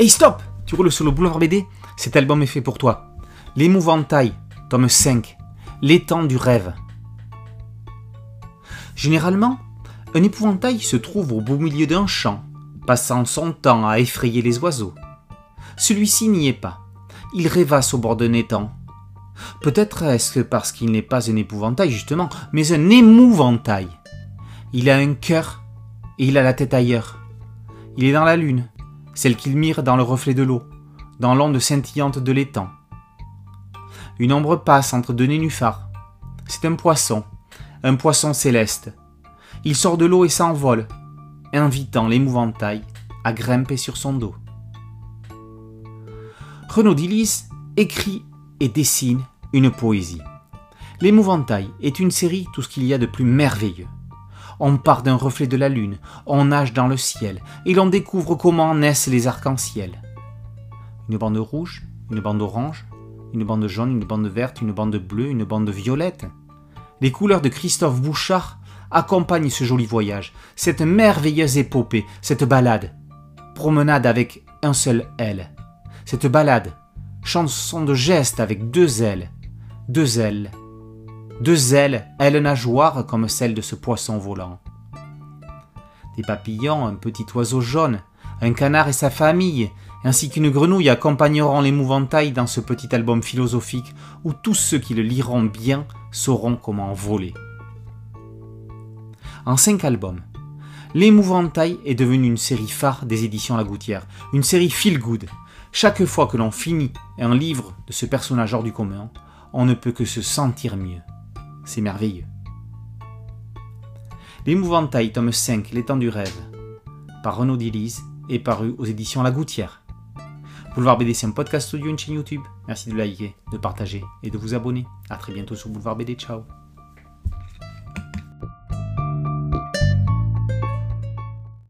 Hey stop Tu roules sur le boulevard BD Cet album est fait pour toi. L'épouvantail, tome 5. L'étang du rêve. Généralement, un épouvantail se trouve au beau milieu d'un champ, passant son temps à effrayer les oiseaux. Celui-ci n'y est pas. Il rêvasse au bord d'un étang. Peut-être est-ce parce qu'il n'est pas un épouvantail justement, mais un émouvantail. Il a un cœur et il a la tête ailleurs. Il est dans la lune, celle qu'il mire dans le reflet de l'eau, dans l'onde scintillante de l'étang. Une ombre passe entre deux nénuphars. C'est un poisson, un poisson céleste. Il sort de l'eau et s'envole, invitant l'épouvantail à grimper sur son dos. Renaud Dillis écrit et dessine une poésie. L'épouvantail est une série tout ce qu'il y a de plus merveilleux. On part d'un reflet de la lune, on nage dans le ciel, et l'on découvre comment naissent les arcs-en-ciel. Une bande rouge, une bande orange, une bande jaune, une bande verte, une bande bleue, une bande violette. Les couleurs de Christophe Bouchard accompagnent ce joli voyage, cette merveilleuse épopée, cette balade. Promenade avec un seul L. Cette balade, chanson de geste avec deux ailes, deux ailes, deux ailes, ailes nageoires comme celles de ce poisson volant. Des papillons, un petit oiseau jaune, un canard et sa famille, ainsi qu'une grenouille accompagneront l'épouvantail dans ce petit album philosophique où tous ceux qui le liront bien sauront comment voler. En cinq albums, L'Émouvantail est devenu une série phare des éditions La Gouttière, une série feel good. Chaque fois que l'on finit un livre de ce personnage hors du commun, on ne peut que se sentir mieux. C'est merveilleux. L'Émouvantail, tome 5, L'étang du rêve, par Renaud Dilise, est paru aux éditions La Gouttière. Boulevard BD, c'est un podcast audio, une chaîne YouTube. Merci de liker, de partager et de vous abonner. A très bientôt sur Boulevard BD. Ciao